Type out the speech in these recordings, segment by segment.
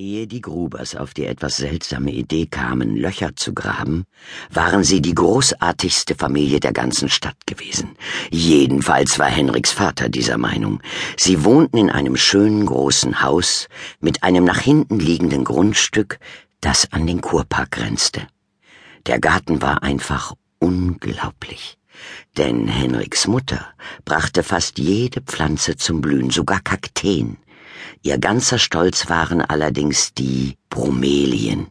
Ehe die Grubers auf die etwas seltsame Idee kamen, Löcher zu graben, waren sie die großartigste Familie der ganzen Stadt gewesen. Jedenfalls war Henriks Vater dieser Meinung. Sie wohnten in einem schönen großen Haus mit einem nach hinten liegenden Grundstück, das an den Kurpark grenzte. Der Garten war einfach unglaublich. Denn Henriks Mutter brachte fast jede Pflanze zum Blühen, sogar Kakteen Ihr ganzer Stolz waren allerdings die Bromelien,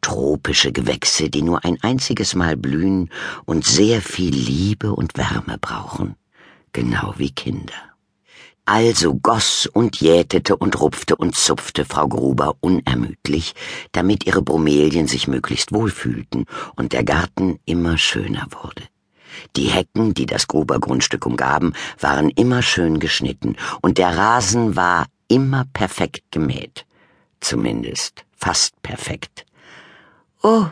tropische Gewächse, die nur ein einziges Mal blühen und sehr viel Liebe und Wärme brauchen, genau wie Kinder. Also goss und jätete und rupfte und zupfte Frau Gruber unermüdlich, damit ihre Bromelien sich möglichst wohlfühlten und der Garten immer schöner wurde. Die Hecken, die das Gruber Grundstück umgaben, waren immer schön geschnitten, und der Rasen war immer perfekt gemäht. Zumindest fast perfekt. Oh,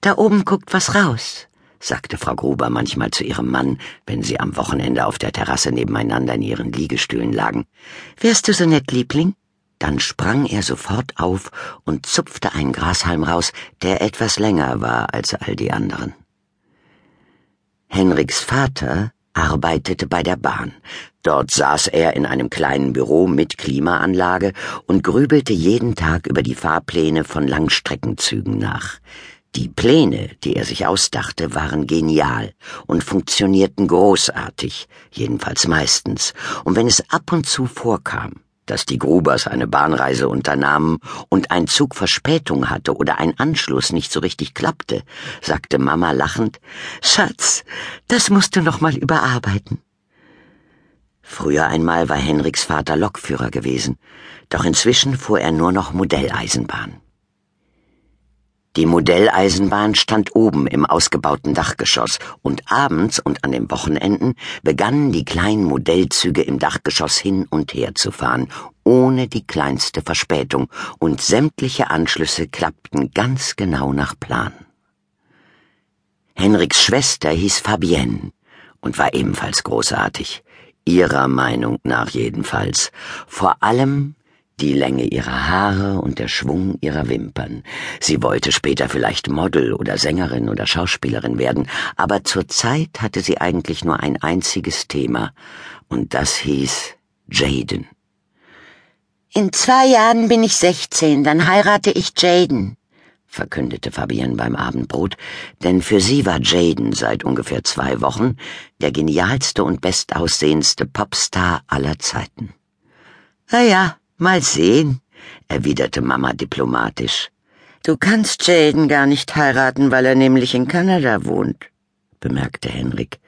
da oben guckt was raus, sagte Frau Gruber manchmal zu ihrem Mann, wenn sie am Wochenende auf der Terrasse nebeneinander in ihren Liegestühlen lagen. Wärst du so nett, Liebling? Dann sprang er sofort auf und zupfte einen Grashalm raus, der etwas länger war als all die anderen. Henriks Vater arbeitete bei der Bahn. Dort saß er in einem kleinen Büro mit Klimaanlage und grübelte jeden Tag über die Fahrpläne von Langstreckenzügen nach. Die Pläne, die er sich ausdachte, waren genial und funktionierten großartig, jedenfalls meistens, und wenn es ab und zu vorkam, dass die Grubers eine Bahnreise unternahmen und ein Zug Verspätung hatte oder ein Anschluss nicht so richtig klappte, sagte Mama lachend, Schatz, das musst du noch mal überarbeiten. Früher einmal war Henriks Vater Lokführer gewesen, doch inzwischen fuhr er nur noch Modelleisenbahn. Die Modelleisenbahn stand oben im ausgebauten Dachgeschoss, und abends und an den Wochenenden begannen die kleinen Modellzüge im Dachgeschoss hin und her zu fahren, ohne die kleinste Verspätung, und sämtliche Anschlüsse klappten ganz genau nach Plan. Henriks Schwester hieß Fabienne und war ebenfalls großartig, ihrer Meinung nach jedenfalls, vor allem die Länge ihrer Haare und der Schwung ihrer Wimpern. Sie wollte später vielleicht Model oder Sängerin oder Schauspielerin werden, aber zur Zeit hatte sie eigentlich nur ein einziges Thema, und das hieß Jaden. In zwei Jahren bin ich sechzehn, dann heirate ich Jaden, verkündete Fabienne beim Abendbrot, denn für sie war Jaden seit ungefähr zwei Wochen der genialste und bestaussehendste Popstar aller Zeiten. Na ja, Mal sehen, erwiderte Mama diplomatisch. Du kannst Jaden gar nicht heiraten, weil er nämlich in Kanada wohnt, bemerkte Henrik.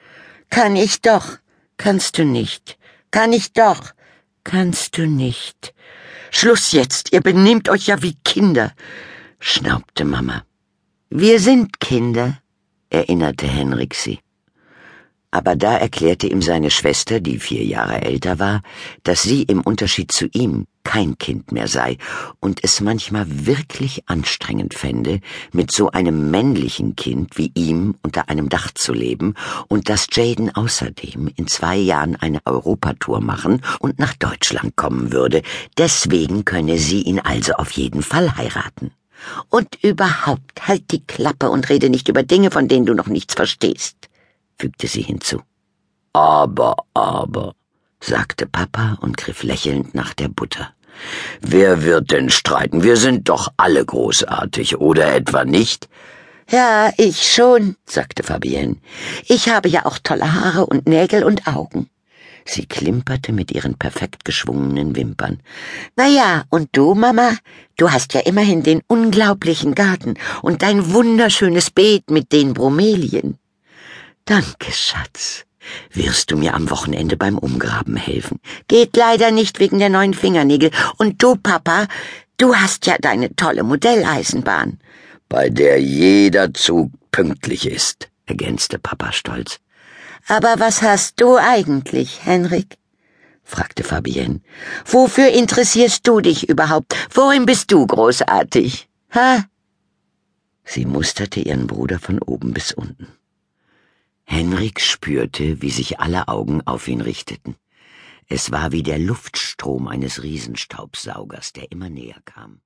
Kann ich doch. Kannst du nicht. Kann ich doch. Kannst du nicht. Schluss jetzt, ihr benehmt euch ja wie Kinder, schnaubte Mama. Wir sind Kinder, erinnerte Henrik sie aber da erklärte ihm seine Schwester, die vier Jahre älter war, dass sie im Unterschied zu ihm kein Kind mehr sei und es manchmal wirklich anstrengend fände, mit so einem männlichen Kind wie ihm unter einem Dach zu leben und dass Jaden außerdem in zwei Jahren eine Europatour machen und nach Deutschland kommen würde, deswegen könne sie ihn also auf jeden Fall heiraten. Und überhaupt halt die Klappe und rede nicht über Dinge, von denen du noch nichts verstehst fügte sie hinzu. Aber, aber, sagte Papa und griff lächelnd nach der Butter. Wer wird denn streiten? Wir sind doch alle großartig, oder etwa nicht? Ja, ich schon, sagte Fabienne. Ich habe ja auch tolle Haare und Nägel und Augen. Sie klimperte mit ihren perfekt geschwungenen Wimpern. Na ja, und du, Mama? Du hast ja immerhin den unglaublichen Garten und dein wunderschönes Beet mit den Bromelien. Danke, Schatz. Wirst du mir am Wochenende beim Umgraben helfen? Geht leider nicht wegen der neuen Fingernägel. Und du, Papa, du hast ja deine tolle Modelleisenbahn. Bei der jeder Zug pünktlich ist, ergänzte Papa stolz. Aber was hast du eigentlich, Henrik? fragte Fabienne. Wofür interessierst du dich überhaupt? Worin bist du großartig? Ha? Sie musterte ihren Bruder von oben bis unten. Henrik spürte, wie sich alle Augen auf ihn richteten. Es war wie der Luftstrom eines Riesenstaubsaugers, der immer näher kam.